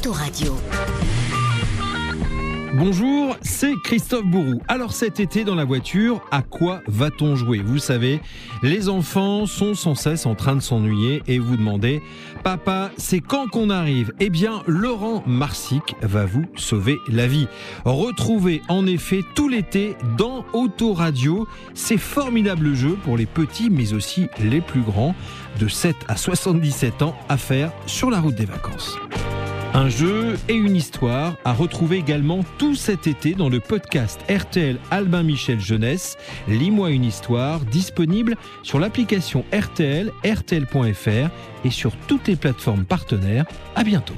Autoradio. Bonjour, c'est Christophe Bourou. Alors cet été dans la voiture, à quoi va-t-on jouer? Vous savez, les enfants sont sans cesse en train de s'ennuyer et vous demandez Papa, c'est quand qu'on arrive Eh bien, Laurent Marsic va vous sauver la vie. Retrouvez en effet tout l'été dans Autoradio ces formidables jeux pour les petits mais aussi les plus grands de 7 à 77 ans à faire sur la route des vacances. Un jeu et une histoire à retrouver également tout cet été dans le podcast RTL Albin Michel Jeunesse, Lis-moi une histoire, disponible sur l'application RTL, RTL.fr et sur toutes les plateformes partenaires. À bientôt.